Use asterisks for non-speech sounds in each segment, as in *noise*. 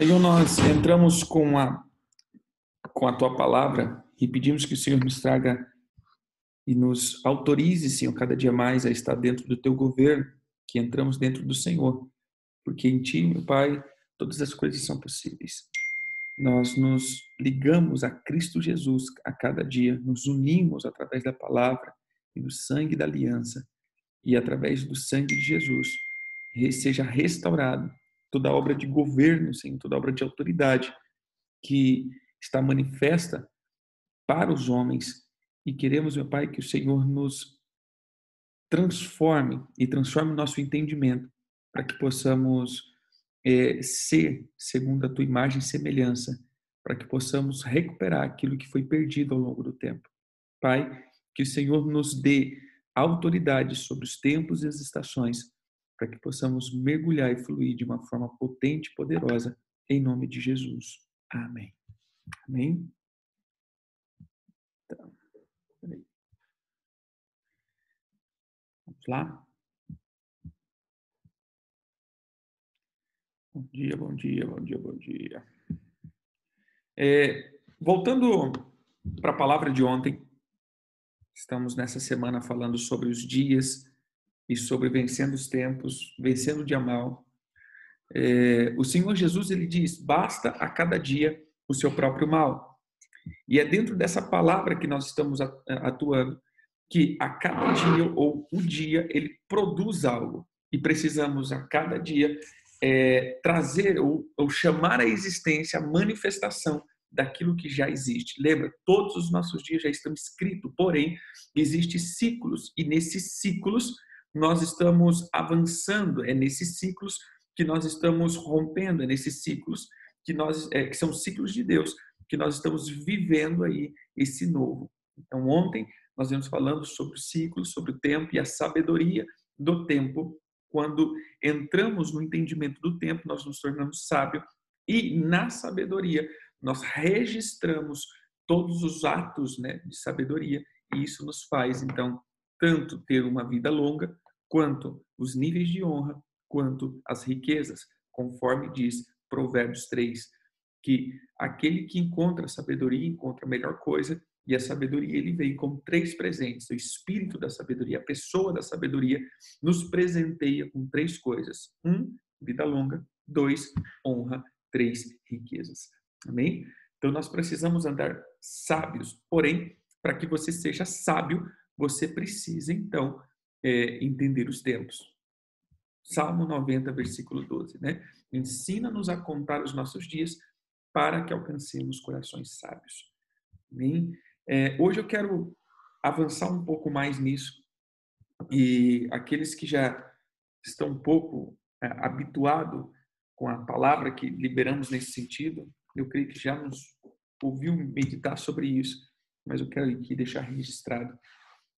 Senhor, nós entramos com a, com a tua palavra e pedimos que o Senhor nos traga e nos autorize, Senhor, cada dia mais a estar dentro do teu governo, que entramos dentro do Senhor, porque em ti, meu Pai, todas as coisas são possíveis. Nós nos ligamos a Cristo Jesus a cada dia, nos unimos através da palavra e do sangue da aliança, e através do sangue de Jesus, seja restaurado toda obra de governo, Senhor, toda obra de autoridade que está manifesta para os homens. E queremos, meu Pai, que o Senhor nos transforme e transforme o nosso entendimento para que possamos é, ser segundo a tua imagem e semelhança, para que possamos recuperar aquilo que foi perdido ao longo do tempo. Pai, que o Senhor nos dê autoridade sobre os tempos e as estações, para que possamos mergulhar e fluir de uma forma potente e poderosa, em nome de Jesus. Amém. Amém? Então, Vamos lá? Bom dia, bom dia, bom dia, bom dia. É, voltando para a palavra de ontem, estamos nessa semana falando sobre os dias e sobre vencendo os tempos, vencendo o dia mal. É, o Senhor Jesus ele diz: basta a cada dia o seu próprio mal. E é dentro dessa palavra que nós estamos atuando que a cada dia ou o dia ele produz algo e precisamos a cada dia é, trazer ou, ou chamar à existência a manifestação daquilo que já existe. Lembra, todos os nossos dias já estão escritos, porém, existem ciclos, e nesses ciclos nós estamos avançando, é nesses ciclos que nós estamos rompendo, é nesses ciclos que nós é, que são ciclos de Deus, que nós estamos vivendo aí esse novo. Então ontem nós vimos falando sobre o ciclo, sobre o tempo e a sabedoria do tempo. Quando entramos no entendimento do tempo, nós nos tornamos sábios e na sabedoria nós registramos todos os atos né, de sabedoria e isso nos faz então tanto ter uma vida longa quanto os níveis de honra, quanto as riquezas, conforme diz Provérbios 3, que aquele que encontra sabedoria encontra a melhor coisa, e a sabedoria ele vem com três presentes. O espírito da sabedoria, a pessoa da sabedoria, nos presenteia com três coisas: um, vida longa; dois, honra; três, riquezas. Amém? Então nós precisamos andar sábios. Porém, para que você seja sábio, você precisa então é, entender os tempos. Salmo 90, versículo 12, né? Ensina-nos a contar os nossos dias para que alcancemos corações sábios. É, hoje eu quero avançar um pouco mais nisso e aqueles que já estão um pouco é, habituados com a palavra que liberamos nesse sentido, eu creio que já nos ouviu meditar sobre isso, mas eu quero aqui deixar registrado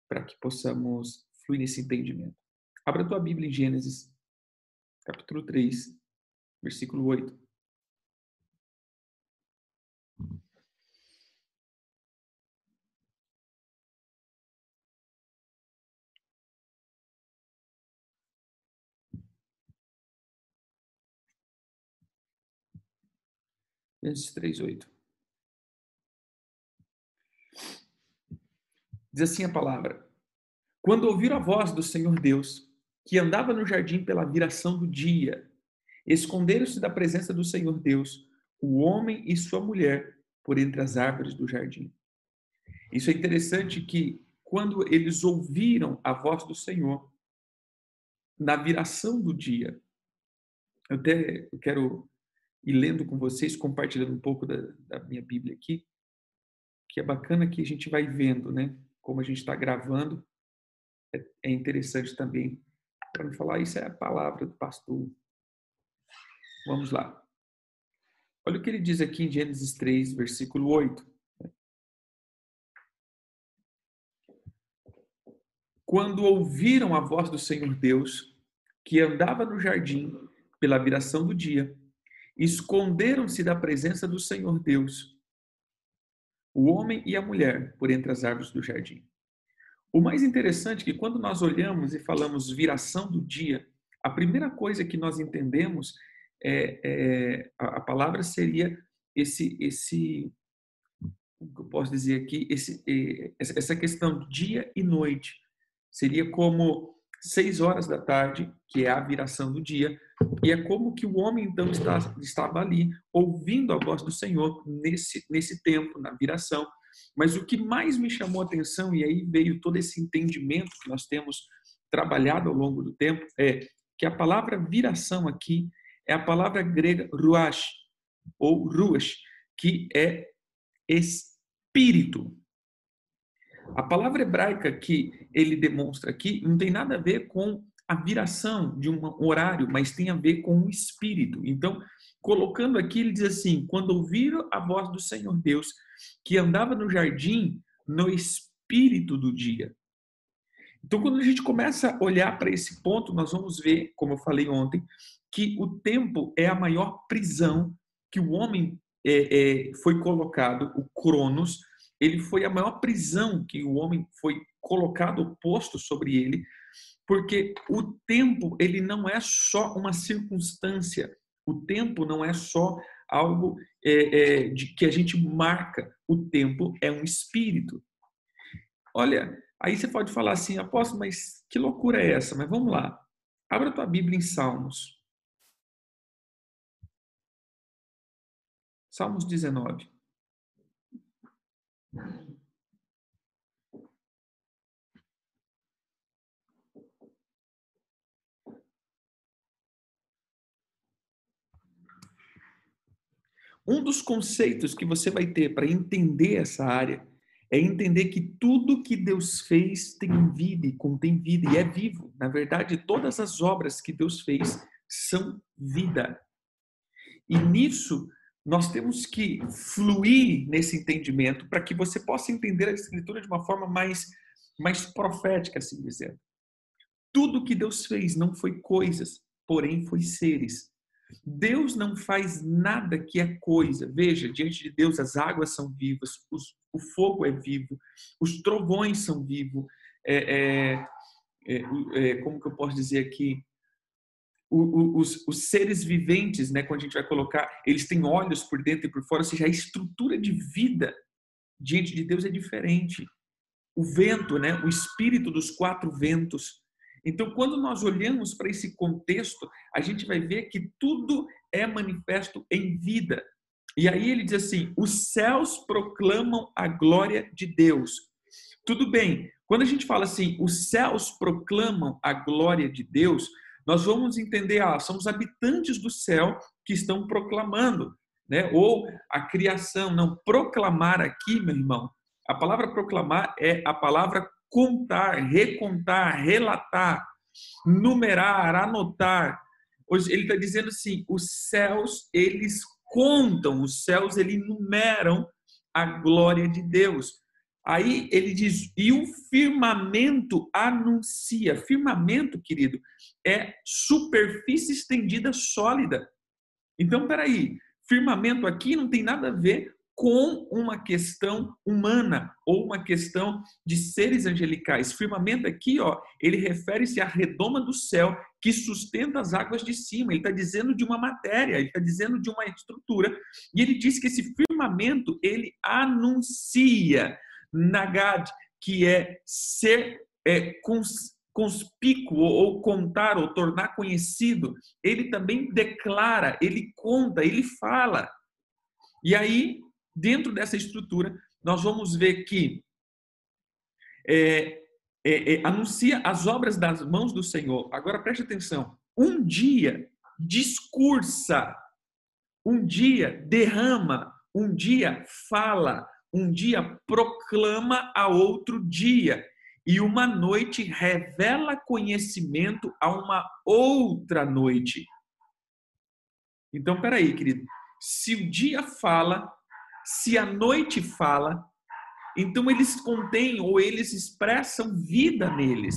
para que possamos flui nesse entendimento. Abra tua Bíblia em Gênesis, capítulo 3, versículo 8. Gênesis 3, 8. Diz assim a palavra: quando ouviram a voz do Senhor Deus, que andava no jardim pela viração do dia, esconderam-se da presença do Senhor Deus, o homem e sua mulher, por entre as árvores do jardim. Isso é interessante que quando eles ouviram a voz do Senhor, na viração do dia, eu até quero ir lendo com vocês, compartilhando um pouco da, da minha Bíblia aqui, que é bacana que a gente vai vendo, né? Como a gente está gravando, é, é interessante também para me falar, isso é a palavra do pastor. Vamos lá. Olha o que ele diz aqui em Gênesis 3, versículo 8. Quando ouviram a voz do Senhor Deus, que andava no jardim pela viração do dia, esconderam-se da presença do Senhor Deus, o homem e a mulher, por entre as árvores do jardim. O mais interessante é que quando nós olhamos e falamos viração do dia, a primeira coisa que nós entendemos é, é, a, palavra seria esse, esse, como eu posso dizer aqui, esse, essa questão dia e noite. Seria como seis horas da tarde, que é a viração do dia, e é como que o homem então está, estava ali, ouvindo a voz do Senhor nesse, nesse tempo, na viração. Mas o que mais me chamou a atenção, e aí veio todo esse entendimento que nós temos trabalhado ao longo do tempo, é que a palavra viração aqui é a palavra grega ruach, ou ruach, que é espírito. A palavra hebraica que ele demonstra aqui não tem nada a ver com a viração de um horário, mas tem a ver com o espírito. Então, colocando aqui, ele diz assim: quando ouviram a voz do Senhor Deus, que andava no jardim no espírito do dia. Então, quando a gente começa a olhar para esse ponto, nós vamos ver, como eu falei ontem, que o tempo é a maior prisão que o homem é, é, foi colocado, o Cronos, ele foi a maior prisão que o homem foi colocado, posto sobre ele, porque o tempo ele não é só uma circunstância, o tempo não é só algo é, é, de que a gente marca, o tempo é um espírito. Olha, aí você pode falar assim, apóstolo, mas que loucura é essa? Mas vamos lá, abra tua Bíblia em Salmos. Salmos 19. Um dos conceitos que você vai ter para entender essa área é entender que tudo que Deus fez tem vida e contém vida e é vivo. Na verdade, todas as obras que Deus fez são vida. E nisso nós temos que fluir nesse entendimento para que você possa entender a escritura de uma forma mais mais profética, assim dizendo. Tudo que Deus fez não foi coisas, porém foi seres. Deus não faz nada que é coisa. Veja, diante de Deus as águas são vivas, os, o fogo é vivo, os trovões são vivos. É, é, é, é como que eu posso dizer aqui? O, o, os, os, seres viventes, né, quando a gente vai colocar, eles têm olhos por dentro e por fora, ou seja, a estrutura de vida diante de Deus é diferente. O vento, né, o espírito dos quatro ventos, então, quando nós olhamos para esse contexto, a gente vai ver que tudo é manifesto em vida. E aí ele diz assim: os céus proclamam a glória de Deus. Tudo bem, quando a gente fala assim, os céus proclamam a glória de Deus, nós vamos entender, ah, são os habitantes do céu que estão proclamando, né? Ou a criação, não proclamar aqui, meu irmão. A palavra proclamar é a palavra contar, recontar, relatar, numerar, anotar. Ele está dizendo assim: os céus, eles contam, os céus, eles numeram a glória de Deus. Aí ele diz, e o firmamento anuncia. Firmamento, querido, é superfície estendida sólida. Então, peraí, firmamento aqui não tem nada a ver com uma questão humana ou uma questão de seres angelicais. Firmamento aqui, ó, ele refere-se à redoma do céu que sustenta as águas de cima. Ele está dizendo de uma matéria, ele está dizendo de uma estrutura. E ele diz que esse firmamento ele anuncia nagad, que é ser é, cons, conspícuo ou contar ou tornar conhecido. Ele também declara, ele conta, ele fala. E aí dentro dessa estrutura, nós vamos ver que é, é, é, anuncia as obras das mãos do Senhor. Agora preste atenção. Um dia discursa, um dia derrama, um dia fala, um dia proclama a outro dia. E uma noite revela conhecimento a uma outra noite. Então, peraí, querido. Se o dia fala, se a noite fala, então eles contêm ou eles expressam vida neles.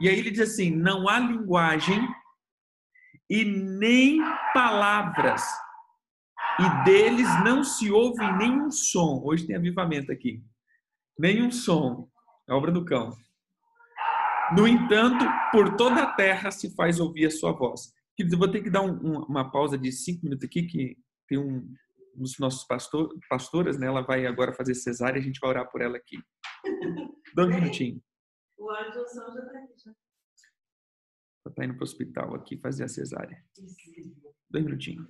E aí ele diz assim: não há linguagem e nem palavras, e deles não se ouve nenhum som. Hoje tem avivamento aqui. Nenhum som. É obra do cão. No entanto, por toda a terra se faz ouvir a sua voz. Queridos, eu vou ter que dar um, uma pausa de cinco minutos aqui, que tem um, um dos nossos pastor, pastoras, né? Ela vai agora fazer cesárea, a gente vai orar por ela aqui. *laughs* Dois minutinhos. O óleo de unção já está aqui, já. Ela está indo para o hospital aqui fazer a cesárea. Dois minutinhos.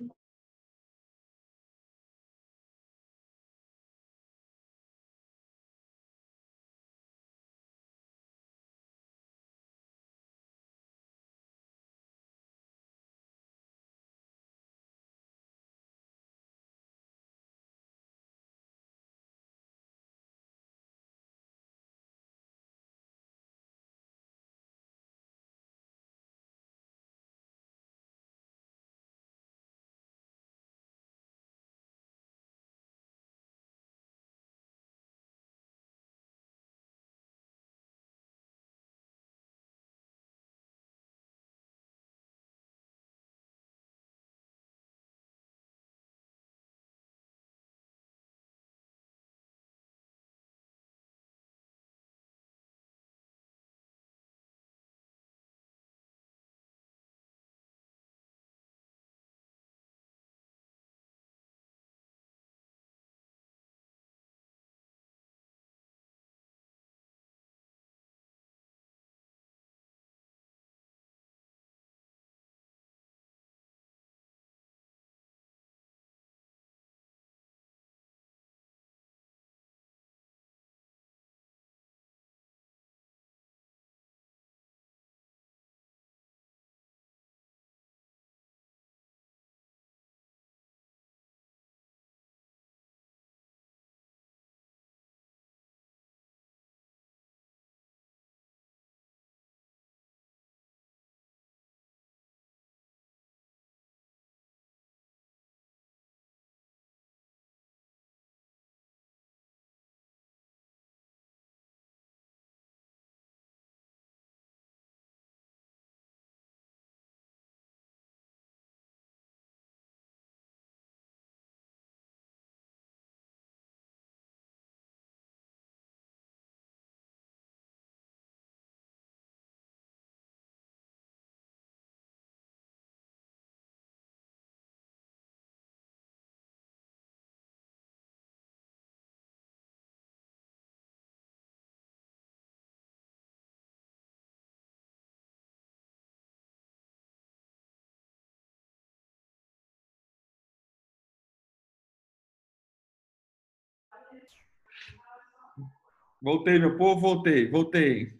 Voltei, meu povo, voltei, voltei.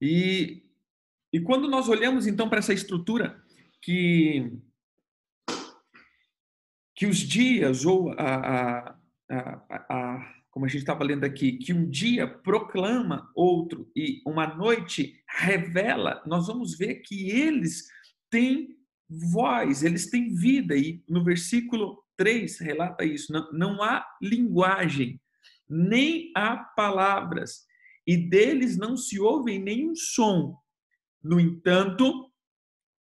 E, e quando nós olhamos então para essa estrutura que que os dias ou a, a, a, a como a gente estava lendo aqui, que um dia proclama outro e uma noite revela, nós vamos ver que eles têm voz, eles têm vida. E no versículo 3 relata isso. Não, não há linguagem, nem há palavras, e deles não se ouve nenhum som. No entanto,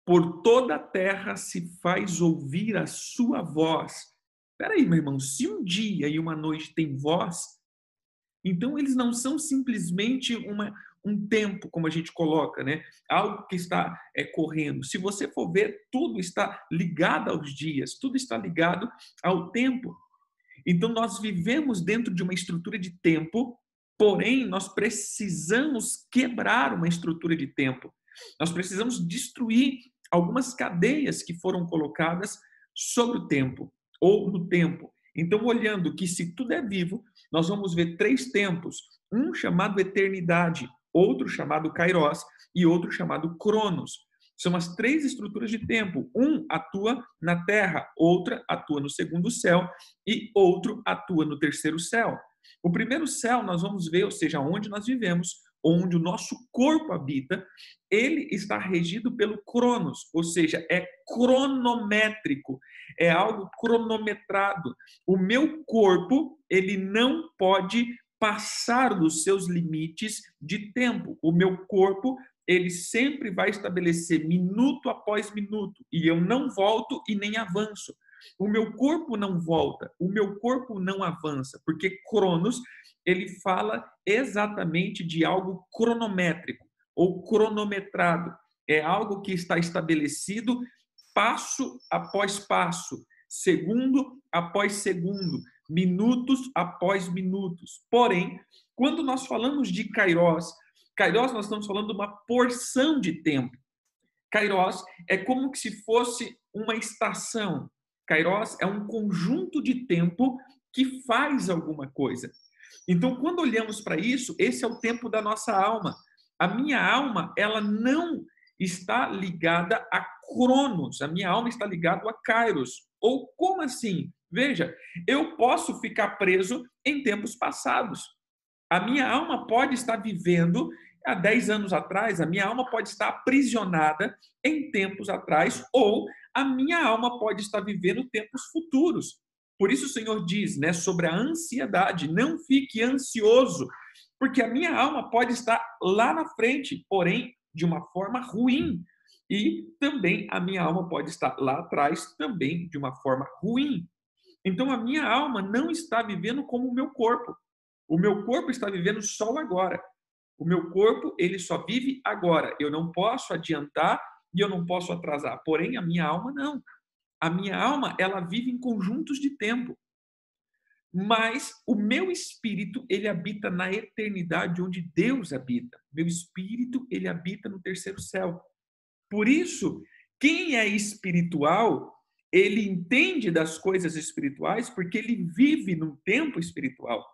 por toda a terra se faz ouvir a sua voz. Espera aí, meu irmão, se um dia e uma noite tem voz, então eles não são simplesmente uma, um tempo, como a gente coloca, né? Algo que está é, correndo. Se você for ver, tudo está ligado aos dias, tudo está ligado ao tempo. Então nós vivemos dentro de uma estrutura de tempo, porém nós precisamos quebrar uma estrutura de tempo. Nós precisamos destruir algumas cadeias que foram colocadas sobre o tempo ou no tempo. Então, olhando que se tudo é vivo, nós vamos ver três tempos: um chamado eternidade, outro chamado Kairos e outro chamado Cronos. São as três estruturas de tempo. Um atua na terra, outra atua no segundo céu e outro atua no terceiro céu. O primeiro céu nós vamos ver, ou seja, onde nós vivemos, onde o nosso corpo habita, ele está regido pelo Cronos, ou seja, é cronométrico, é algo cronometrado. O meu corpo, ele não pode passar dos seus limites de tempo. O meu corpo, ele sempre vai estabelecer minuto após minuto, e eu não volto e nem avanço. O meu corpo não volta, o meu corpo não avança, porque Cronos, ele fala exatamente de algo cronométrico ou cronometrado. é algo que está estabelecido passo após passo, segundo após segundo, minutos após minutos. Porém, quando nós falamos de Kairos, Kairos nós estamos falando de uma porção de tempo. Kairos é como se fosse uma estação. Kairos é um conjunto de tempo que faz alguma coisa. Então, quando olhamos para isso, esse é o tempo da nossa alma. A minha alma, ela não está ligada a Cronos, a minha alma está ligada a Kairos. Ou como assim? Veja, eu posso ficar preso em tempos passados. A minha alma pode estar vivendo há 10 anos atrás, a minha alma pode estar aprisionada em tempos atrás, ou a minha alma pode estar vivendo tempos futuros. Por isso o Senhor diz, né, sobre a ansiedade, não fique ansioso, porque a minha alma pode estar lá na frente, porém de uma forma ruim. E também a minha alma pode estar lá atrás, também de uma forma ruim. Então a minha alma não está vivendo como o meu corpo. O meu corpo está vivendo só agora. O meu corpo, ele só vive agora. Eu não posso adiantar e eu não posso atrasar. Porém, a minha alma não. A minha alma, ela vive em conjuntos de tempo. Mas o meu espírito, ele habita na eternidade onde Deus habita. Meu espírito, ele habita no terceiro céu. Por isso, quem é espiritual, ele entende das coisas espirituais porque ele vive num tempo espiritual.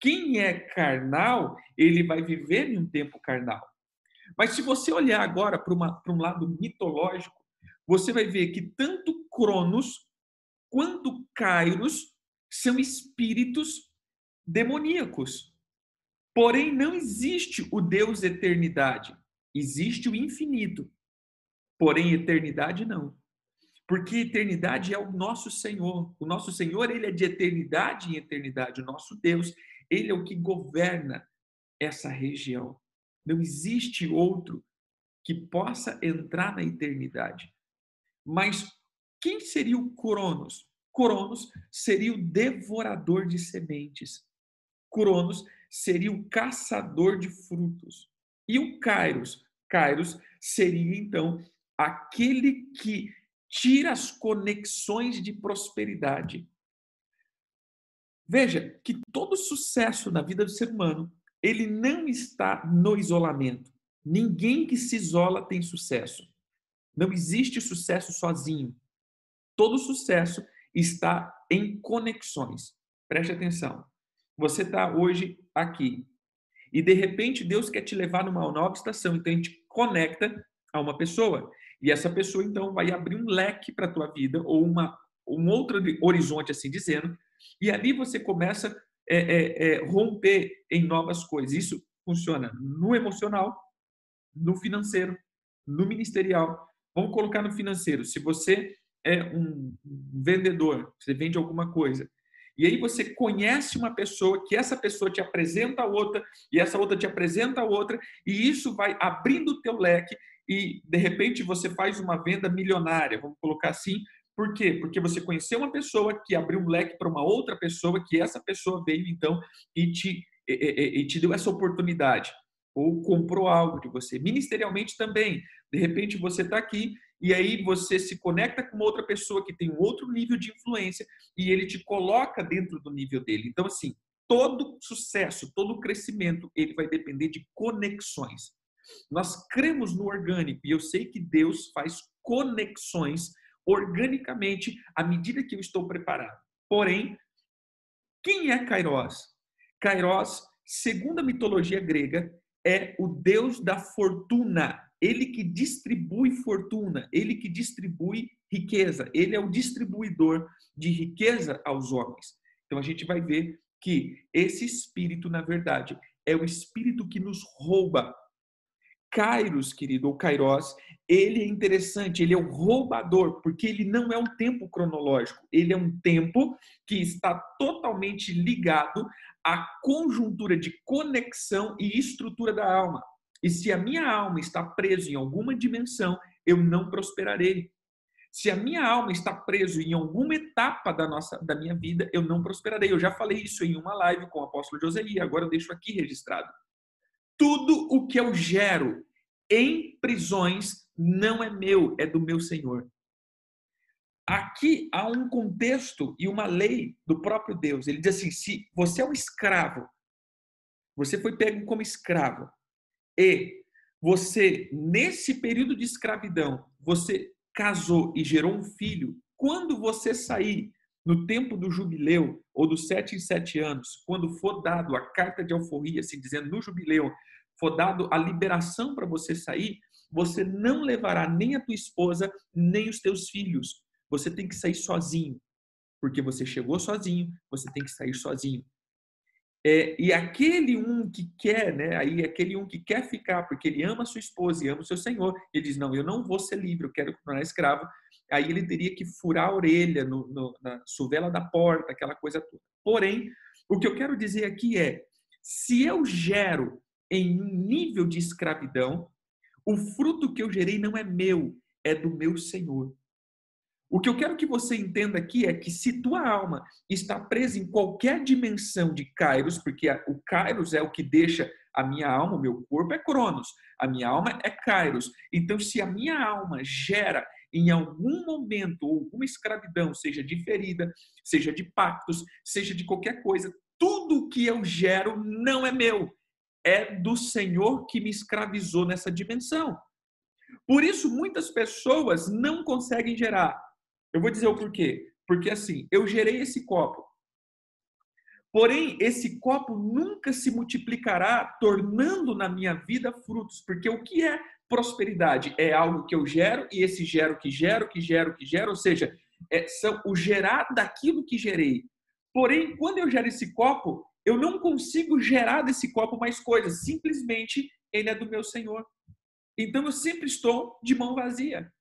Quem é carnal, ele vai viver em um tempo carnal. Mas se você olhar agora para, um lado mitológico, você vai ver que tanto Cronos quanto Kairos são espíritos demoníacos. Porém, não existe o Deus eternidade, existe o infinito. Porém, eternidade não. Porque eternidade é o nosso Senhor. O nosso Senhor, ele é de eternidade em eternidade. O nosso Deus, ele é o que governa essa região. Não existe outro que possa entrar na eternidade. Mas quem seria o Cronos? Cronos seria o devorador de sementes. Cronos seria o caçador de frutos. E o Kairos? Kairos seria então aquele que tira as conexões de prosperidade. Veja que todo sucesso na vida do ser humano, ele não está no isolamento. Ninguém que se isola tem sucesso. Não existe sucesso sozinho. Todo sucesso está em conexões. Preste atenção. Você está hoje aqui e de repente Deus quer te levar numa nova estação, então a gente conecta a uma pessoa. E essa pessoa, então, vai abrir um leque para a tua vida, ou uma, um outro horizonte, assim dizendo, e ali você começa a é, é, é, romper em novas coisas. Isso funciona no emocional, no financeiro, no ministerial. Vamos colocar no financeiro. Se você é um vendedor, você vende alguma coisa, e aí você conhece uma pessoa, que essa pessoa te apresenta a outra, e essa outra te apresenta a outra, e isso vai abrindo o teu leque, e de repente você faz uma venda milionária, vamos colocar assim. Por quê? Porque você conheceu uma pessoa que abriu um leque para uma outra pessoa, que essa pessoa veio então e te, e, e, e te deu essa oportunidade, ou comprou algo de você. Ministerialmente também, de repente você está aqui e aí você se conecta com outra pessoa que tem um outro nível de influência e ele te coloca dentro do nível dele. Então, assim, todo sucesso, todo crescimento, ele vai depender de conexões. Nós cremos no orgânico e eu sei que Deus faz conexões organicamente à medida que eu estou preparado. Porém, quem é Kairos? Kairos, segundo a mitologia grega, é o deus da fortuna. Ele que distribui fortuna, ele que distribui riqueza, ele é o distribuidor de riqueza aos homens. Então a gente vai ver que esse espírito, na verdade, é o espírito que nos rouba Kairos, querido, ou Kairos, ele é interessante, ele é um roubador, porque ele não é um tempo cronológico, ele é um tempo que está totalmente ligado à conjuntura de conexão e estrutura da alma. E se a minha alma está presa em alguma dimensão, eu não prosperarei. Se a minha alma está presa em alguma etapa da nossa da minha vida, eu não prosperarei. Eu já falei isso em uma live com o apóstolo Joseli, agora eu deixo aqui registrado tudo o que eu gero em prisões não é meu, é do meu Senhor. Aqui há um contexto e uma lei do próprio Deus. Ele diz assim: se você é um escravo, você foi pego como escravo, e você, nesse período de escravidão, você casou e gerou um filho, quando você sair no tempo do jubileu, ou dos sete em sete anos, quando for dado a carta de alforria, assim dizendo, no jubileu, for dado a liberação para você sair, você não levará nem a tua esposa, nem os teus filhos. Você tem que sair sozinho. Porque você chegou sozinho, você tem que sair sozinho. É, e aquele um que quer, né? Aí aquele um que quer ficar, porque ele ama sua esposa e ama o seu senhor, ele diz: Não, eu não vou ser livre, eu quero continuar escravo. Aí ele teria que furar a orelha no, no, na suvela da porta, aquela coisa toda. Porém, o que eu quero dizer aqui é: se eu gero em um nível de escravidão, o fruto que eu gerei não é meu, é do meu Senhor. O que eu quero que você entenda aqui é que se tua alma está presa em qualquer dimensão de Kairos, porque o Kairos é o que deixa a minha alma, o meu corpo é Cronos, a minha alma é Kairos. Então, se a minha alma gera em algum momento alguma escravidão, seja de ferida, seja de pactos, seja de qualquer coisa, tudo que eu gero não é meu, é do Senhor que me escravizou nessa dimensão. Por isso, muitas pessoas não conseguem gerar. Eu vou dizer o porquê. Porque assim, eu gerei esse copo. Porém, esse copo nunca se multiplicará, tornando na minha vida frutos. Porque o que é prosperidade? É algo que eu gero, e esse gero que gero, que gero, que gero, ou seja, é, são o gerar daquilo que gerei. Porém, quando eu gero esse copo, eu não consigo gerar desse copo mais coisas. Simplesmente ele é do meu Senhor. Então eu sempre estou de mão vazia.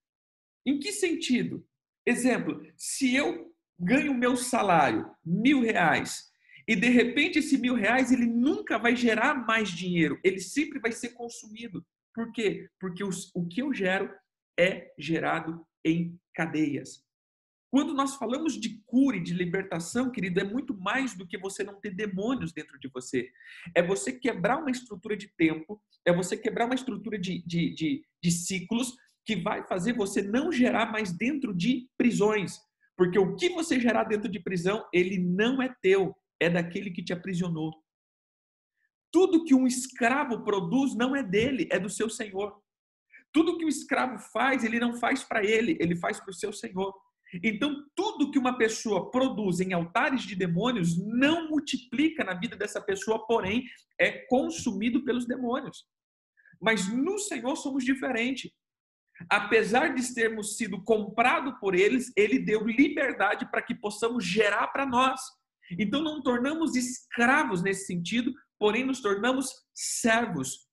Em que sentido? Exemplo, se eu ganho meu salário, mil reais, e de repente esse mil reais ele nunca vai gerar mais dinheiro, ele sempre vai ser consumido. Por quê? Porque os, o que eu gero é gerado em cadeias. Quando nós falamos de cura e de libertação, querido, é muito mais do que você não ter demônios dentro de você. É você quebrar uma estrutura de tempo, é você quebrar uma estrutura de, de, de, de ciclos que vai fazer você não gerar mais dentro de prisões. Porque o que você gerar dentro de prisão, ele não é teu, é daquele que te aprisionou. Tudo que um escravo produz não é dele, é do seu senhor. Tudo que o escravo faz, ele não faz para ele, ele faz para o seu senhor. Então, tudo que uma pessoa produz em altares de demônios não multiplica na vida dessa pessoa, porém, é consumido pelos demônios. Mas no Senhor somos diferentes apesar de termos sido comprado por eles, ele deu liberdade para que possamos gerar para nós. Então não tornamos escravos nesse sentido, porém nos tornamos servos.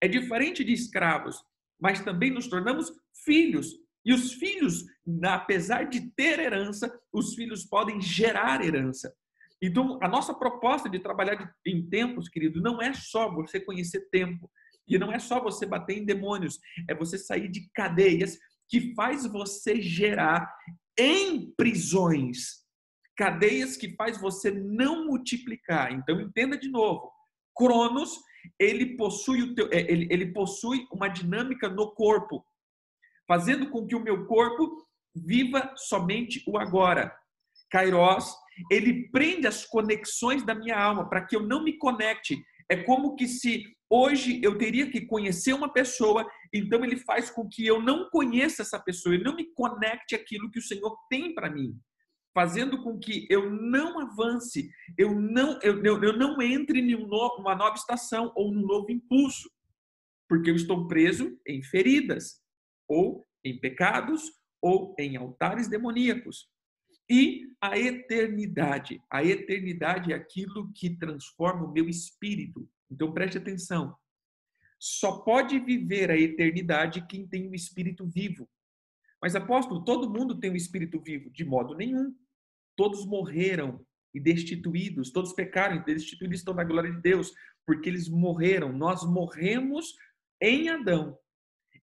É diferente de escravos, mas também nos tornamos filhos. E os filhos, apesar de ter herança, os filhos podem gerar herança. Então, a nossa proposta de trabalhar em tempos, querido, não é só você conhecer tempo, e não é só você bater em demônios, é você sair de cadeias que faz você gerar em prisões. Cadeias que faz você não multiplicar. Então entenda de novo. Cronos, ele possui o teu, é, ele, ele possui uma dinâmica no corpo, fazendo com que o meu corpo viva somente o agora. Kairos, ele prende as conexões da minha alma para que eu não me conecte. É como que se Hoje eu teria que conhecer uma pessoa, então ele faz com que eu não conheça essa pessoa, e não me conecte aquilo que o Senhor tem para mim, fazendo com que eu não avance, eu não, eu, eu, eu não entre em uma nova estação ou num novo impulso, porque eu estou preso em feridas, ou em pecados, ou em altares demoníacos. E a eternidade. A eternidade é aquilo que transforma o meu espírito. Então preste atenção. Só pode viver a eternidade quem tem o um espírito vivo. Mas apóstolo, todo mundo tem um espírito vivo? De modo nenhum. Todos morreram e destituídos, todos pecaram e destituídos estão na glória de Deus, porque eles morreram. Nós morremos em Adão.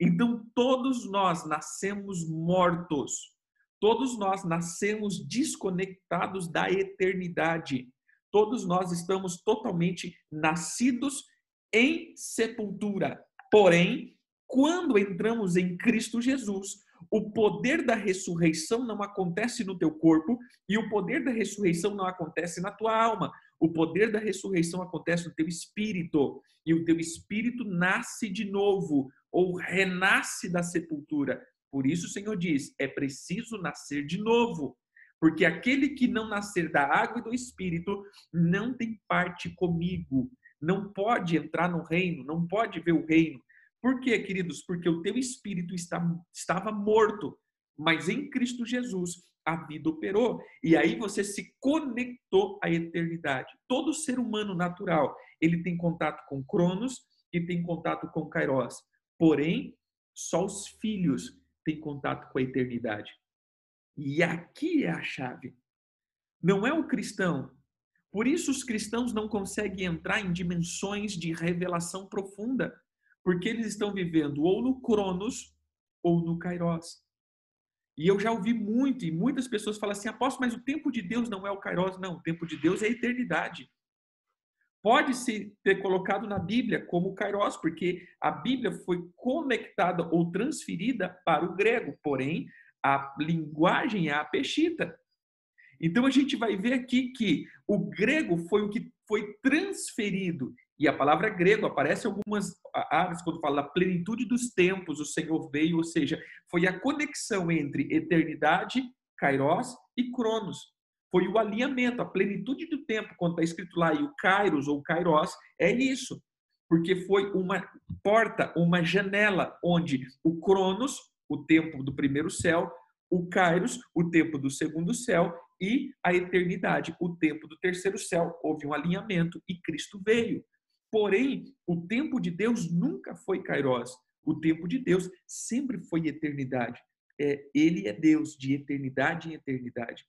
Então todos nós nascemos mortos. Todos nós nascemos desconectados da eternidade todos nós estamos totalmente nascidos em sepultura. Porém, quando entramos em Cristo Jesus, o poder da ressurreição não acontece no teu corpo e o poder da ressurreição não acontece na tua alma. O poder da ressurreição acontece no teu espírito e o teu espírito nasce de novo ou renasce da sepultura. Por isso o Senhor diz: é preciso nascer de novo. Porque aquele que não nascer da água e do espírito não tem parte comigo, não pode entrar no reino, não pode ver o reino. Por quê, queridos? Porque o teu espírito está, estava morto, mas em Cristo Jesus a vida operou. E aí você se conectou à eternidade. Todo ser humano natural, ele tem contato com Cronos e tem contato com Kairos. Porém, só os filhos têm contato com a eternidade. E aqui é a chave. Não é o cristão. Por isso os cristãos não conseguem entrar em dimensões de revelação profunda porque eles estão vivendo ou no Cronos ou no Kairos. E eu já ouvi muito, e muitas pessoas falam assim: aposto, mas o tempo de Deus não é o Kairos. Não, o tempo de Deus é a eternidade. Pode-se ter colocado na Bíblia como Kairos, porque a Bíblia foi conectada ou transferida para o grego, porém, a linguagem é a peshita. Então a gente vai ver aqui que o grego foi o que foi transferido e a palavra grego aparece algumas áreas quando fala da plenitude dos tempos, o Senhor veio, ou seja, foi a conexão entre eternidade, kairos e cronos. Foi o alinhamento, a plenitude do tempo, quando está escrito lá, e o kairos ou kairos, é isso. Porque foi uma porta, uma janela, onde o cronos, o tempo do primeiro céu, o kairos, o tempo do segundo céu, e a eternidade, o tempo do terceiro céu. Houve um alinhamento e Cristo veio. Porém, o tempo de Deus nunca foi Kairos. O tempo de Deus sempre foi eternidade. É, ele é Deus de eternidade em eternidade.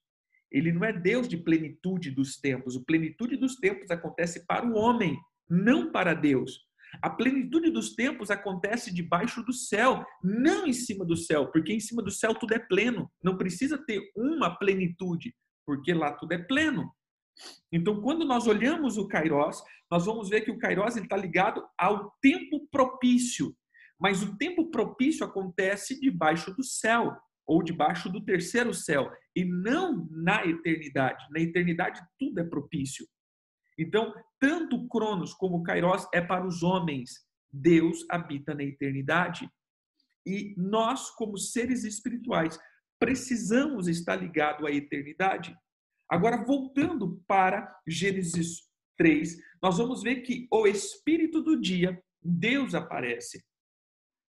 Ele não é Deus de plenitude dos tempos. O plenitude dos tempos acontece para o homem, não para Deus. A plenitude dos tempos acontece debaixo do céu, não em cima do céu, porque em cima do céu tudo é pleno. Não precisa ter uma plenitude, porque lá tudo é pleno. Então, quando nós olhamos o Kairos, nós vamos ver que o Kairos está ligado ao tempo propício. Mas o tempo propício acontece debaixo do céu, ou debaixo do terceiro céu, e não na eternidade. Na eternidade, tudo é propício. Então, tanto Cronos como Kairos é para os homens. Deus habita na eternidade. E nós, como seres espirituais, precisamos estar ligados à eternidade. Agora, voltando para Gênesis 3, nós vamos ver que o espírito do dia, Deus aparece.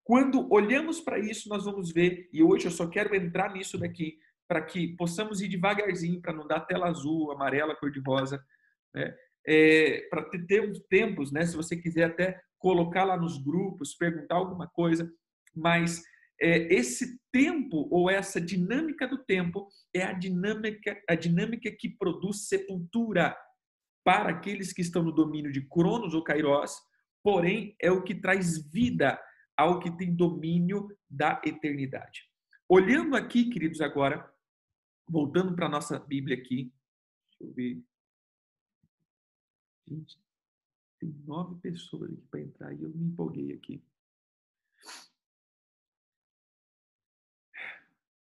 Quando olhamos para isso, nós vamos ver, e hoje eu só quero entrar nisso daqui, para que possamos ir devagarzinho, para não dar tela azul, amarela, cor-de-rosa, né? É, para ter tempos, né? Se você quiser até colocar lá nos grupos, perguntar alguma coisa, mas esse tempo ou essa dinâmica do tempo é a dinâmica, a dinâmica que produz sepultura para aqueles que estão no domínio de Cronos ou Kairos, porém é o que traz vida ao que tem domínio da eternidade. Olhando aqui, queridos, agora, voltando para a nossa Bíblia aqui, deixa eu ver. Gente, tem nove pessoas aqui para entrar e eu me empolguei aqui.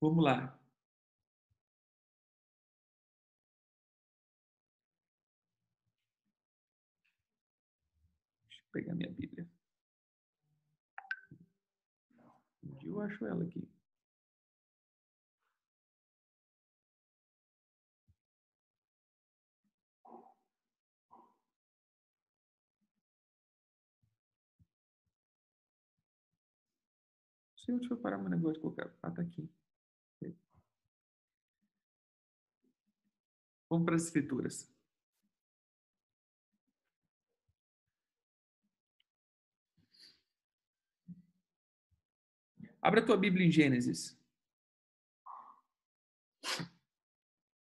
Vamos lá. Deixa eu pegar minha Bíblia. Dia eu acho ela aqui. Se eu for parar meu negócio, colocar. Ah, tá aqui. Vamos para as escrituras. Abra a tua Bíblia em Gênesis.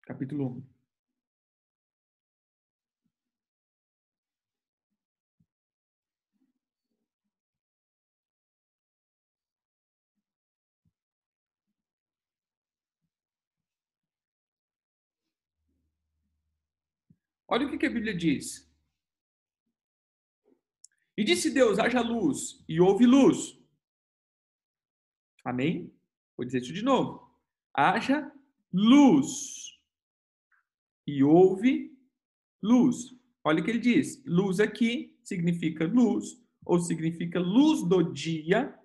Capítulo 1. Olha o que a Bíblia diz. E disse Deus: haja luz, e houve luz. Amém? Vou dizer isso de novo. Haja luz. E houve luz. Olha o que ele diz. Luz aqui significa luz, ou significa luz do dia,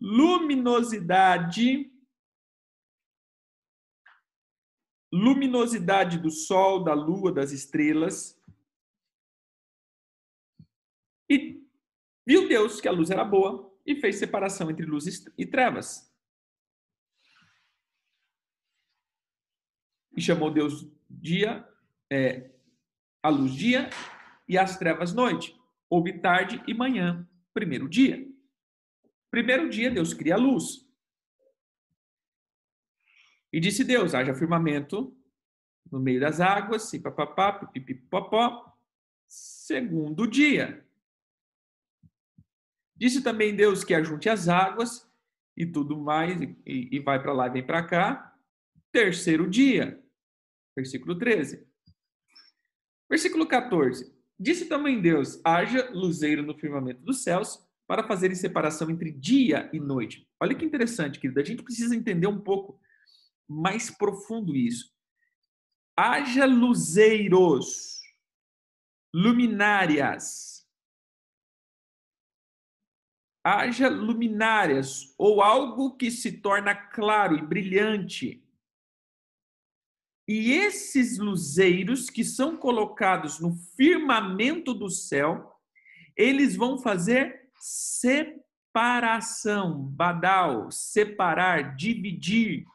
luminosidade, luminosidade do sol, da lua, das estrelas. E viu Deus que a luz era boa e fez separação entre luz e trevas. E chamou Deus dia, é, a luz dia e as trevas noite. Houve tarde e manhã, primeiro dia. Primeiro dia, Deus cria a luz. E disse Deus: haja firmamento no meio das águas, e papapá, pipipipopó. Segundo dia. Disse também Deus que ajunte as águas e tudo mais, e, e vai para lá e vem para cá. Terceiro dia. Versículo 13. Versículo 14. Disse também Deus: haja luzeiro no firmamento dos céus para fazerem separação entre dia e noite. Olha que interessante, querido. A gente precisa entender um pouco mais profundo isso. Haja luzeiros, luminárias. Haja luminárias ou algo que se torna claro e brilhante. E esses luzeiros que são colocados no firmamento do céu, eles vão fazer separação, badal, separar, dividir.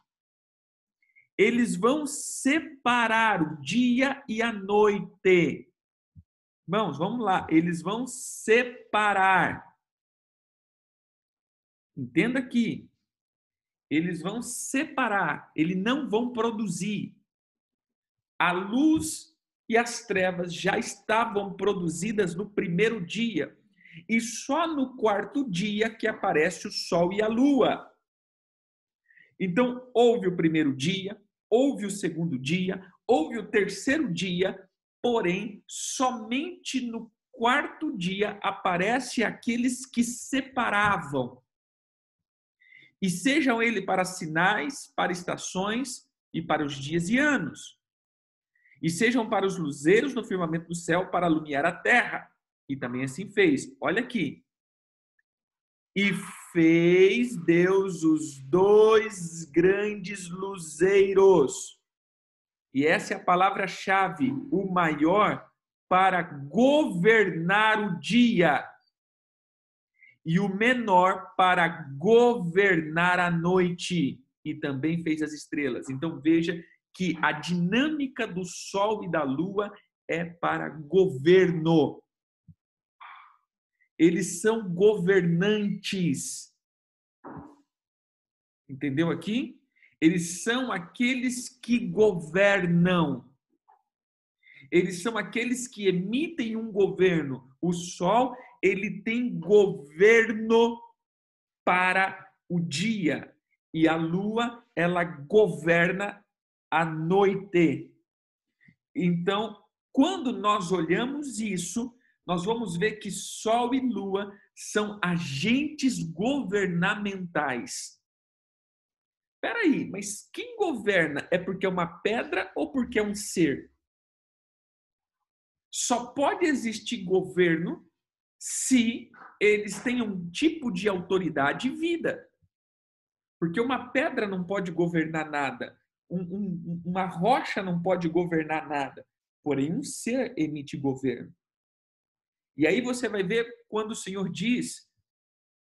Eles vão separar o dia e a noite. Irmãos, vamos lá, eles vão separar. Entenda aqui. Eles vão separar, eles não vão produzir a luz e as trevas já estavam produzidas no primeiro dia. E só no quarto dia que aparece o sol e a lua. Então, houve o primeiro dia, houve o segundo dia, houve o terceiro dia, porém, somente no quarto dia aparece aqueles que separavam. E sejam ele para sinais, para estações e para os dias e anos e sejam para os luzeiros no firmamento do céu para alumiar a terra. E também assim fez. Olha aqui. E fez Deus os dois grandes luzeiros. E essa é a palavra-chave, o maior para governar o dia e o menor para governar a noite. E também fez as estrelas. Então veja que a dinâmica do Sol e da Lua é para governo. Eles são governantes. Entendeu aqui? Eles são aqueles que governam. Eles são aqueles que emitem um governo. O Sol, ele tem governo para o dia e a Lua, ela governa à noite. Então, quando nós olhamos isso, nós vamos ver que Sol e Lua são agentes governamentais. Espera aí, mas quem governa é porque é uma pedra ou porque é um ser? Só pode existir governo se eles têm um tipo de autoridade e vida. Porque uma pedra não pode governar nada um, um, uma rocha não pode governar nada, porém um ser emite governo. E aí você vai ver quando o Senhor diz,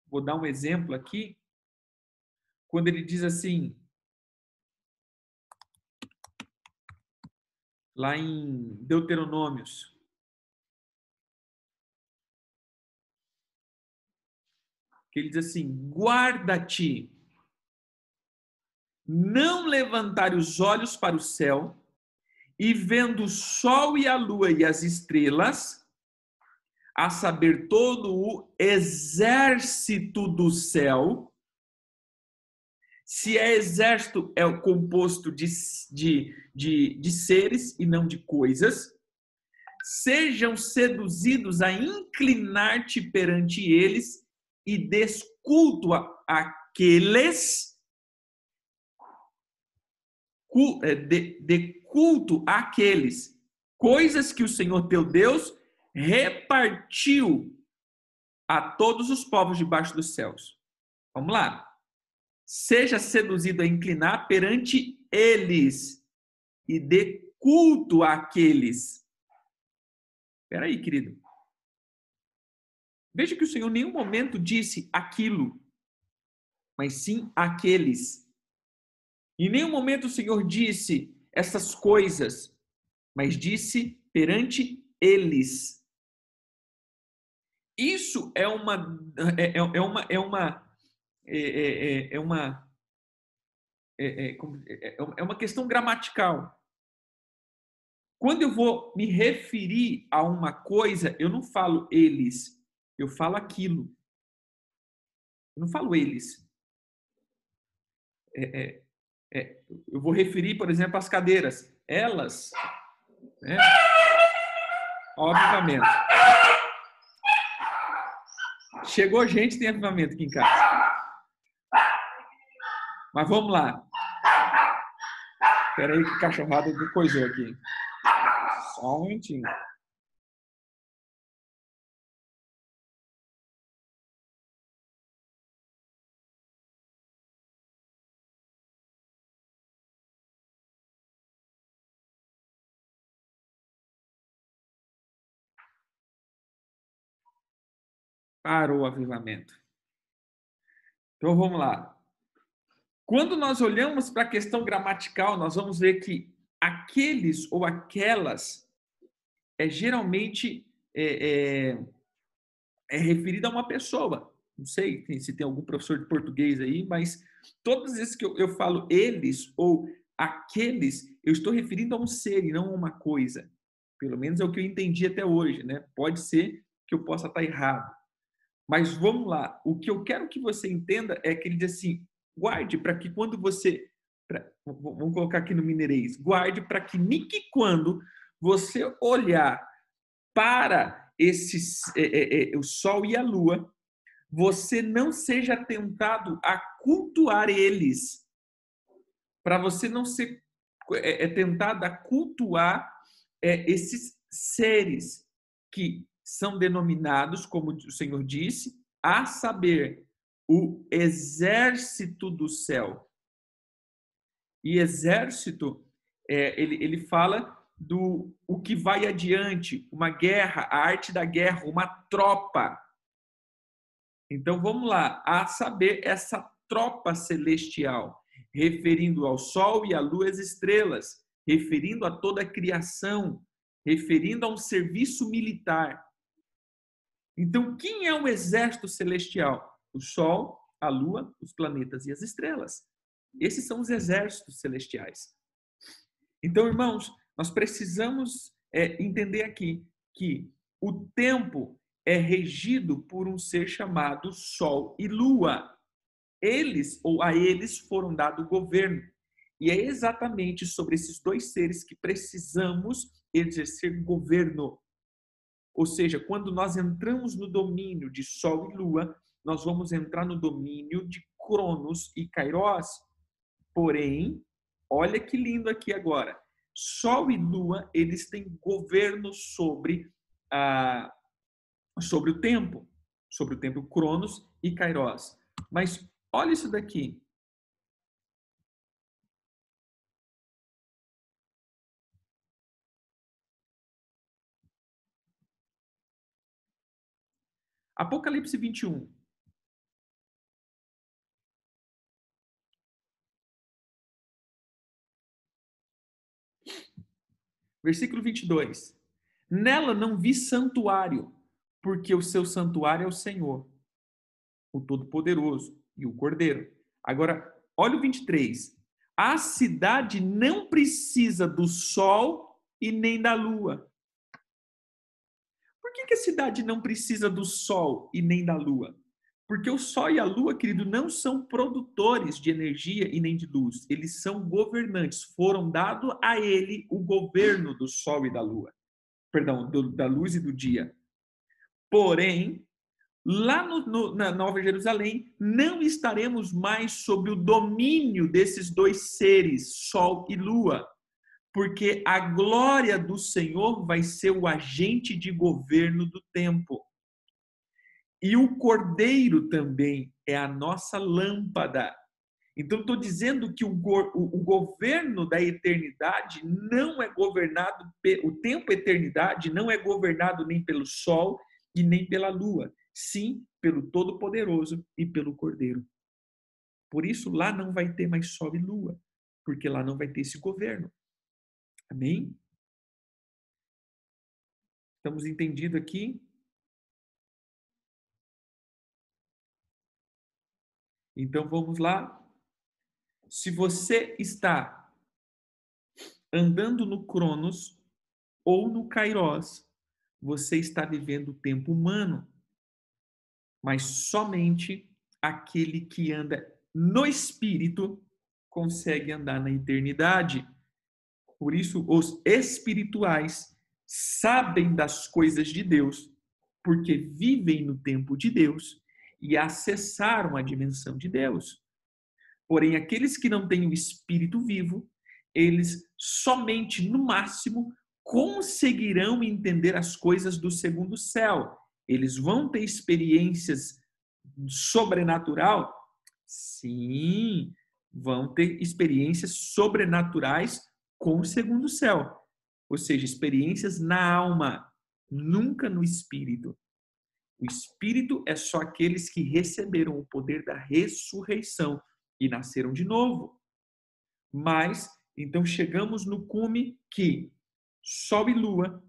vou dar um exemplo aqui, quando ele diz assim, lá em Deuteronômios, que ele diz assim: guarda-te não levantar os olhos para o céu e vendo o sol e a lua e as estrelas, a saber, todo o exército do céu. Se é exército, é composto de, de, de, de seres e não de coisas. Sejam seduzidos a inclinar-te perante eles e desculto aqueles é, de, de culto àqueles coisas que o Senhor teu Deus repartiu a todos os povos debaixo dos céus. Vamos lá. Seja seduzido a inclinar perante eles e dê culto àqueles. Espera aí, querido. Veja que o Senhor em nenhum momento disse aquilo, mas sim aqueles. Em nenhum momento o Senhor disse essas coisas, mas disse perante eles. Isso é uma é, é, é uma é uma é, é, é uma é, é uma questão gramatical. Quando eu vou me referir a uma coisa, eu não falo eles, eu falo aquilo. Eu não falo eles. É, é, é, eu vou referir, por exemplo, as cadeiras. Elas. Né? Ó, avivamento. Chegou gente, tem avivamento aqui em casa. Mas vamos lá. Espera aí que cachorrada coisou aqui. Só um momentinho. Para o avivamento. Então vamos lá. Quando nós olhamos para a questão gramatical, nós vamos ver que aqueles ou aquelas é geralmente é, é, é referido a uma pessoa. Não sei se tem algum professor de português aí, mas todas as vezes que eu, eu falo eles ou aqueles, eu estou referindo a um ser e não a uma coisa. Pelo menos é o que eu entendi até hoje, né? Pode ser que eu possa estar errado. Mas vamos lá, o que eu quero que você entenda é que ele diz assim: guarde para que quando você. Pra, vamos colocar aqui no mineirês: guarde para que nem que quando você olhar para esses, é, é, é, o sol e a lua, você não seja tentado a cultuar eles. Para você não ser é, é, tentado a cultuar é, esses seres que são denominados, como o Senhor disse, a saber, o exército do céu. E exército, é, ele, ele fala do o que vai adiante, uma guerra, a arte da guerra, uma tropa. Então vamos lá, a saber, essa tropa celestial, referindo ao sol e à lua às estrelas, referindo a toda a criação, referindo a um serviço militar. Então, quem é o exército celestial? O Sol, a Lua, os planetas e as estrelas. Esses são os exércitos celestiais. Então, irmãos, nós precisamos é, entender aqui que o tempo é regido por um ser chamado Sol e Lua. Eles, ou a eles, foram dado o governo. E é exatamente sobre esses dois seres que precisamos exercer governo. Ou seja, quando nós entramos no domínio de Sol e Lua, nós vamos entrar no domínio de Cronos e Kairos. Porém, olha que lindo aqui agora. Sol e Lua, eles têm governo sobre, ah, sobre o tempo, sobre o tempo Cronos e Kairos. Mas olha isso daqui. Apocalipse 21. Versículo 22. Nela não vi santuário, porque o seu santuário é o Senhor, o Todo-Poderoso e o Cordeiro. Agora, olha o 23. A cidade não precisa do sol e nem da lua por que, que a cidade não precisa do sol e nem da lua? Porque o sol e a lua, querido, não são produtores de energia e nem de luz. Eles são governantes. Foram dado a ele o governo do sol e da lua. Perdão, do, da luz e do dia. Porém, lá no, no, na Nova Jerusalém, não estaremos mais sob o domínio desses dois seres, Sol e Lua, porque a glória do Senhor vai ser o agente de governo do tempo. E o Cordeiro também é a nossa lâmpada. Então, estou dizendo que o, o, o, governo da eternidade não é governado, o tempo eternidade não é governado nem pelo Sol e nem pela Lua, sim pelo Todo-Poderoso e pelo Cordeiro. Por isso, lá não vai ter mais Sol e Lua, porque lá não vai ter esse governo. Amém? Estamos entendidos aqui? Então vamos lá. Se você está andando no Cronos ou no Kairos, você está vivendo o tempo humano. Mas somente aquele que anda no espírito consegue andar na eternidade. Por isso, os espirituais sabem das coisas de Deus, porque vivem no tempo de Deus e acessaram a dimensão de Deus. Porém, aqueles que não têm o espírito vivo, eles somente, no máximo, conseguirão entender as coisas do segundo céu. Eles vão ter experiências sobrenatural? Sim, vão ter experiências sobrenaturais com o segundo céu. Ou seja, experiências na alma, nunca no espírito. O espírito é só aqueles que receberam o poder da ressurreição e nasceram de novo. Mas, então chegamos no cume que Sol e Lua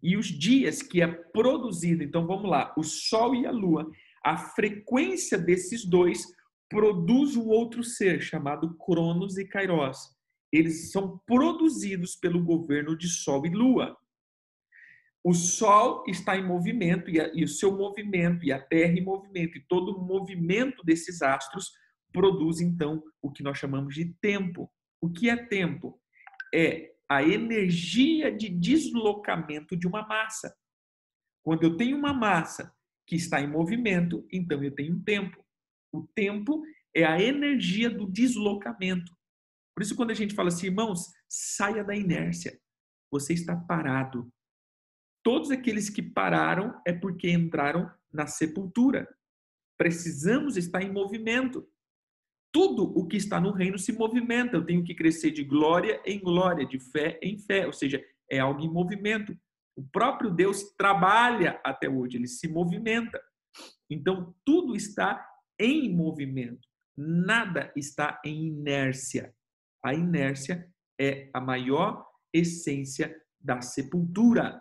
e os dias que é produzido, então vamos lá, o Sol e a Lua, a frequência desses dois produz um outro ser chamado Cronos e Kairos. Eles são produzidos pelo governo de Sol e Lua. O Sol está em movimento e, a, e, o seu movimento, e a Terra em movimento, e todo o movimento desses astros produz então o que nós chamamos de tempo. O que é tempo? É a energia de deslocamento de uma massa. Quando eu tenho uma massa que está em movimento, então eu tenho um tempo. O tempo é a energia do deslocamento. Por isso, quando a gente fala assim, irmãos, saia da inércia. Você está parado Todos aqueles que pararam é porque entraram na sepultura. Precisamos estar em movimento. Tudo o que está no reino se movimenta. Eu tenho que crescer de glória em glória, de fé em fé, ou seja, é algo em movimento. O próprio Deus trabalha até hoje, ele se movimenta. Então, tudo está em movimento. Nada está em inércia. A inércia é a maior essência da sepultura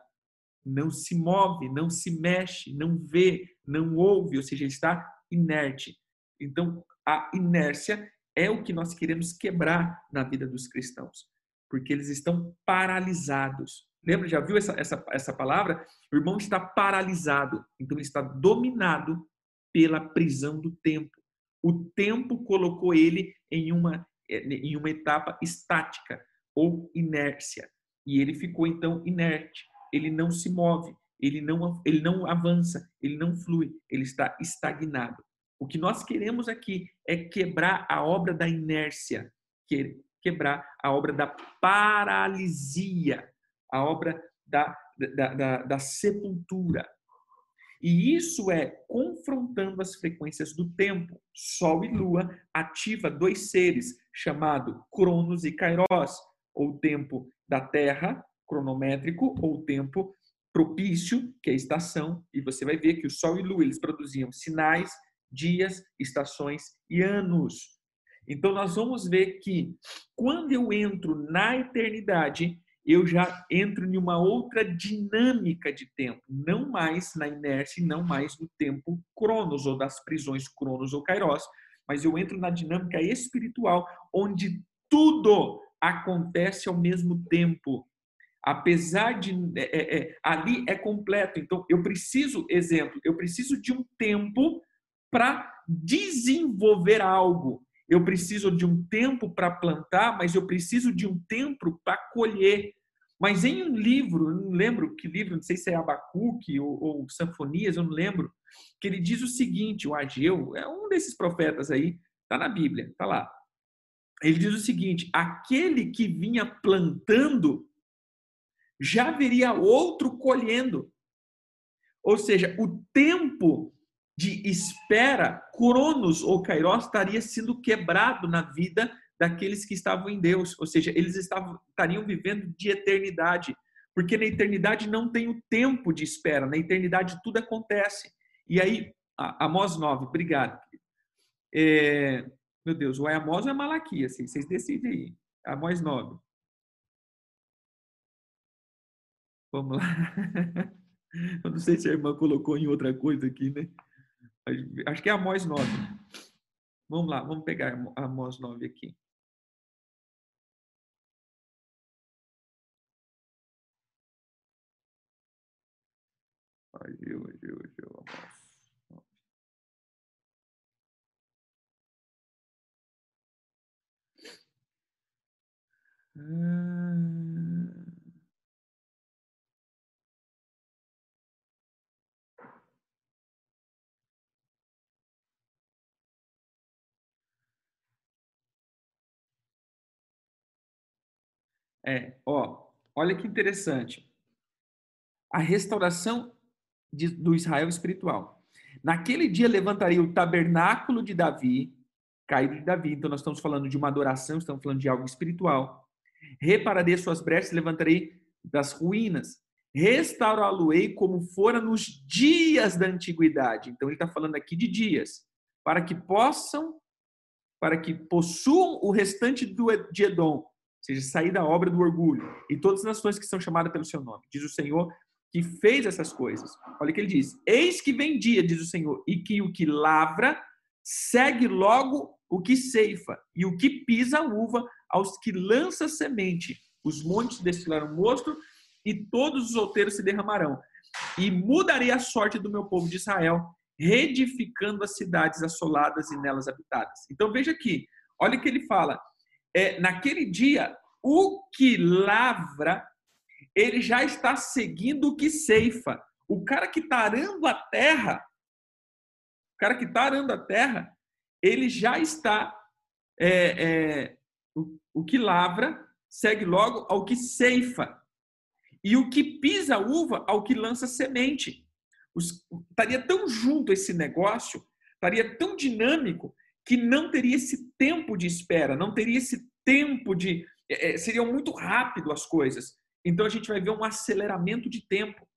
não se move, não se mexe, não vê, não ouve, ou seja, está inerte. Então, a inércia é o que nós queremos quebrar na vida dos cristãos, porque eles estão paralisados. Lembra, já viu essa, essa, essa palavra? O irmão está paralisado, então ele está dominado pela prisão do tempo. O tempo colocou ele em uma, em uma etapa estática ou inércia. E ele ficou então inerte ele não se move, ele não, ele não avança, ele não flui, ele está estagnado. O que nós queremos aqui é quebrar a obra da inércia, quebrar a obra da paralisia, a obra da, da, da, da sepultura. E isso é confrontando as frequências do tempo. Sol e Lua ativa dois seres, chamado Cronos e Kairos, ou tempo da Terra cronométrico ou tempo propício, que é a estação, e você vai ver que o Sol e Lua eles produziam sinais, dias, estações e anos. Então nós vamos ver que quando eu entro na eternidade, eu já entro em uma outra dinâmica de tempo, não mais na inércia, não mais no tempo cronos ou das prisões cronos ou kairos, mas eu entro na dinâmica espiritual, onde tudo acontece ao mesmo tempo apesar de é, é, é, ali é completo. Então, eu preciso, exemplo, eu preciso de um tempo para desenvolver algo. Eu preciso de um tempo para plantar, mas eu preciso de um tempo para colher. Mas em um livro, não lembro que livro, não sei se é Abacuque ou, ou Sanfonias, eu não lembro, que ele diz o seguinte, o Ageu, é um desses profetas aí, está na Bíblia, está lá. Ele diz o seguinte: aquele que vinha plantando já veria outro colhendo. Ou seja, o tempo de espera, Cronos ou Kairos, estaria sendo quebrado na vida daqueles que estavam em Deus. Ou seja, eles estavam, estariam vivendo de eternidade. Porque na eternidade não tem o tempo de espera, na eternidade tudo acontece. E aí, Amós 9, obrigado. É, meu Deus, ou é Amós ou é Malaquias, assim, vocês decidem aí. Amós 9. Vamos lá. *laughs* Eu não sei se a irmã colocou em outra coisa aqui, né? Acho que é Amós 9. Vamos lá, vamos pegar Amós 9 aqui. Ageu, Ageu, Amós. Hum... É, ó, olha que interessante. A restauração de, do Israel espiritual. Naquele dia levantaria o tabernáculo de Davi, caído de Davi, então nós estamos falando de uma adoração, estamos falando de algo espiritual. Repararei suas brechas, levantarei das ruínas. Restaurá-lo-ei como fora nos dias da antiguidade. Então ele está falando aqui de dias, para que possam, para que possuam o restante do, de Edom, seja, sair da obra do orgulho, e todas as nações que são chamadas pelo seu nome. Diz o Senhor que fez essas coisas. Olha o que ele diz: Eis que vem dia, diz o Senhor, e que o que lavra segue logo o que ceifa, e o que pisa a uva aos que lança semente. Os montes destilarão mosto, e todos os outeiros se derramarão. E mudarei a sorte do meu povo de Israel, reedificando as cidades assoladas e nelas habitadas. Então veja aqui, olha o que ele fala é, naquele dia, o que lavra, ele já está seguindo o que ceifa. O cara que está arando a terra, o cara que está arando a terra, ele já está, é, é, o, o que lavra segue logo ao que ceifa. E o que pisa a uva ao que lança semente. Os, estaria tão junto esse negócio, estaria tão dinâmico, que não teria esse tempo de espera, não teria esse tempo de. É, é, seriam muito rápido as coisas. Então a gente vai ver um aceleramento de tempo.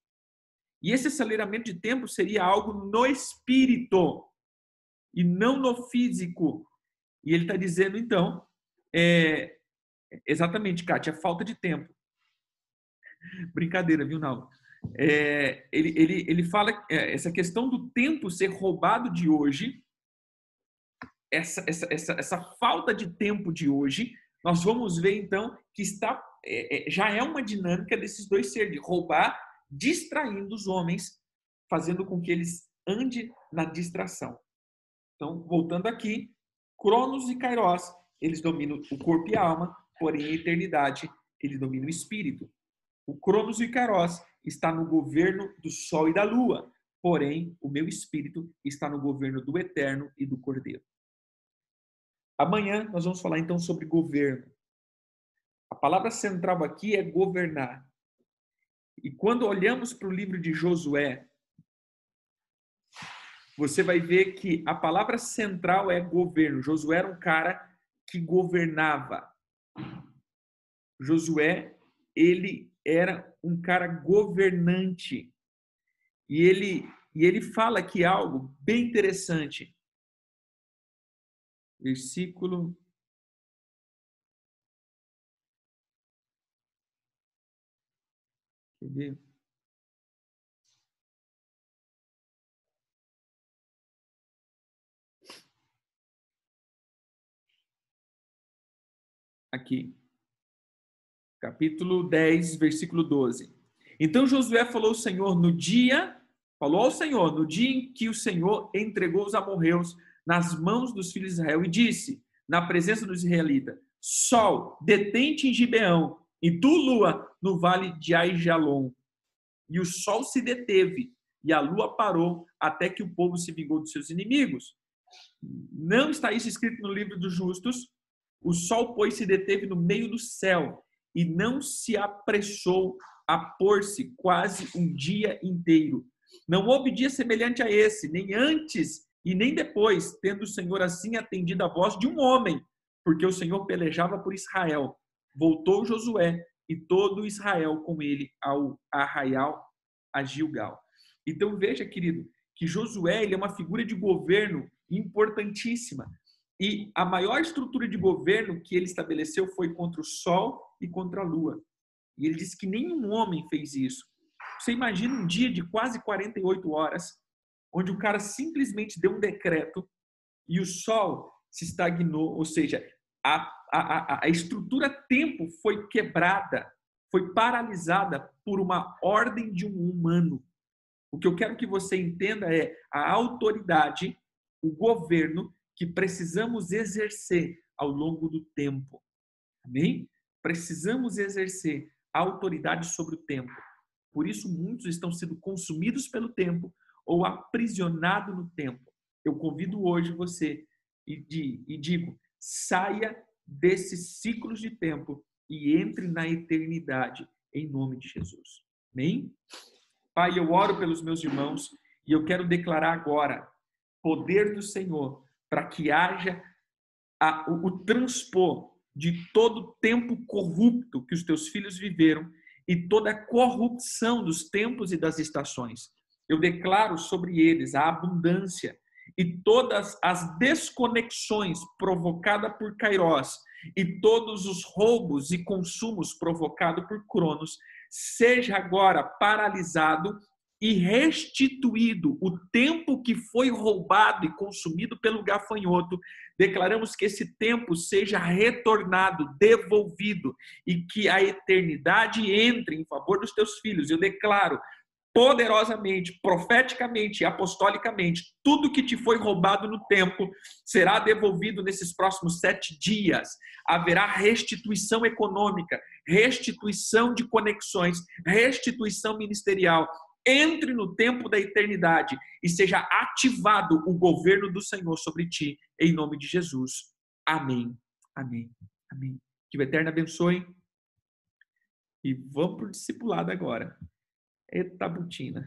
E esse aceleramento de tempo seria algo no espírito e não no físico. E ele está dizendo, então, é, exatamente, Kátia, falta de tempo. *laughs* Brincadeira, viu, Naldo? É, ele, ele, ele fala é, essa questão do tempo ser roubado de hoje essa, essa, essa, essa falta de tempo de hoje, nós vamos ver então que está é, é, já é uma dinâmica desses dois seres, de roubar, distraindo os homens, fazendo com que eles andem na distração. Então, voltando aqui, Cronos e Kairos, eles dominam o corpo e a alma, porém a eternidade, ele domina o espírito. O Cronos e Kairos está no governo do sol e da lua, porém o meu espírito está no governo do eterno e do cordeiro. Amanhã nós vamos falar então sobre governo. A palavra central aqui é governar. E quando olhamos para o livro de Josué, você vai ver que a palavra central é governo. Josué era um cara que governava. Josué, ele era um cara governante. E ele, e ele fala aqui algo bem interessante versículo Ver? Aqui. Capítulo 10, versículo 12. Então Josué falou ao Senhor no dia, falou ao Senhor, no dia em que o Senhor entregou os amorreus nas mãos dos filhos de Israel e disse, na presença dos israelitas: Sol, detente em Gibeão, e tu, lua, no vale de Aijalon. E o sol se deteve, e a lua parou, até que o povo se vingou dos seus inimigos. Não está isso escrito no livro dos justos? O sol, pois, se deteve no meio do céu, e não se apressou a pôr-se quase um dia inteiro. Não houve dia semelhante a esse, nem antes e nem depois, tendo o Senhor assim atendido a voz de um homem, porque o Senhor pelejava por Israel. Voltou Josué e todo Israel com ele ao arraial a Gilgal. Então veja, querido, que Josué ele é uma figura de governo importantíssima. E a maior estrutura de governo que ele estabeleceu foi contra o sol e contra a lua. E ele disse que nenhum homem fez isso. Você imagina um dia de quase 48 horas, onde o cara simplesmente deu um decreto e o sol se estagnou, ou seja, a, a, a, estrutura tempo foi quebrada, foi paralisada por uma ordem de um humano. O que eu quero que você entenda é a autoridade, o governo que precisamos exercer ao longo do tempo. Amém? Precisamos exercer a autoridade sobre o tempo. Por isso, muitos estão sendo consumidos pelo tempo ou aprisionados no tempo. Eu convido hoje você e, e digo: saia desses ciclos de tempo e entre na eternidade, em nome de Jesus. Amém? Pai, eu oro pelos meus irmãos e eu quero declarar agora poder do Senhor para que haja a, o, o transpor de todo o tempo corrupto que os teus filhos viveram e toda a corrupção dos tempos e das estações. Eu declaro sobre eles a abundância e todas as desconexões provocadas por Kairos e todos os roubos e consumos provocados por Cronos, seja agora paralisado e restituído o tempo que foi roubado e consumido pelo gafanhoto, declaramos que esse tempo seja retornado, devolvido e que a eternidade entre em favor dos teus filhos. Eu declaro poderosamente, profeticamente e apostolicamente, tudo que te foi roubado no tempo será devolvido nesses próximos sete dias. Haverá restituição econômica, restituição de conexões, restituição ministerial. Entre no tempo da eternidade e seja ativado o governo do Senhor sobre ti, em nome de Jesus. Amém. Amém. Amém. Que o Eterno abençoe. E vamos para o discipulado agora. Eita, butina.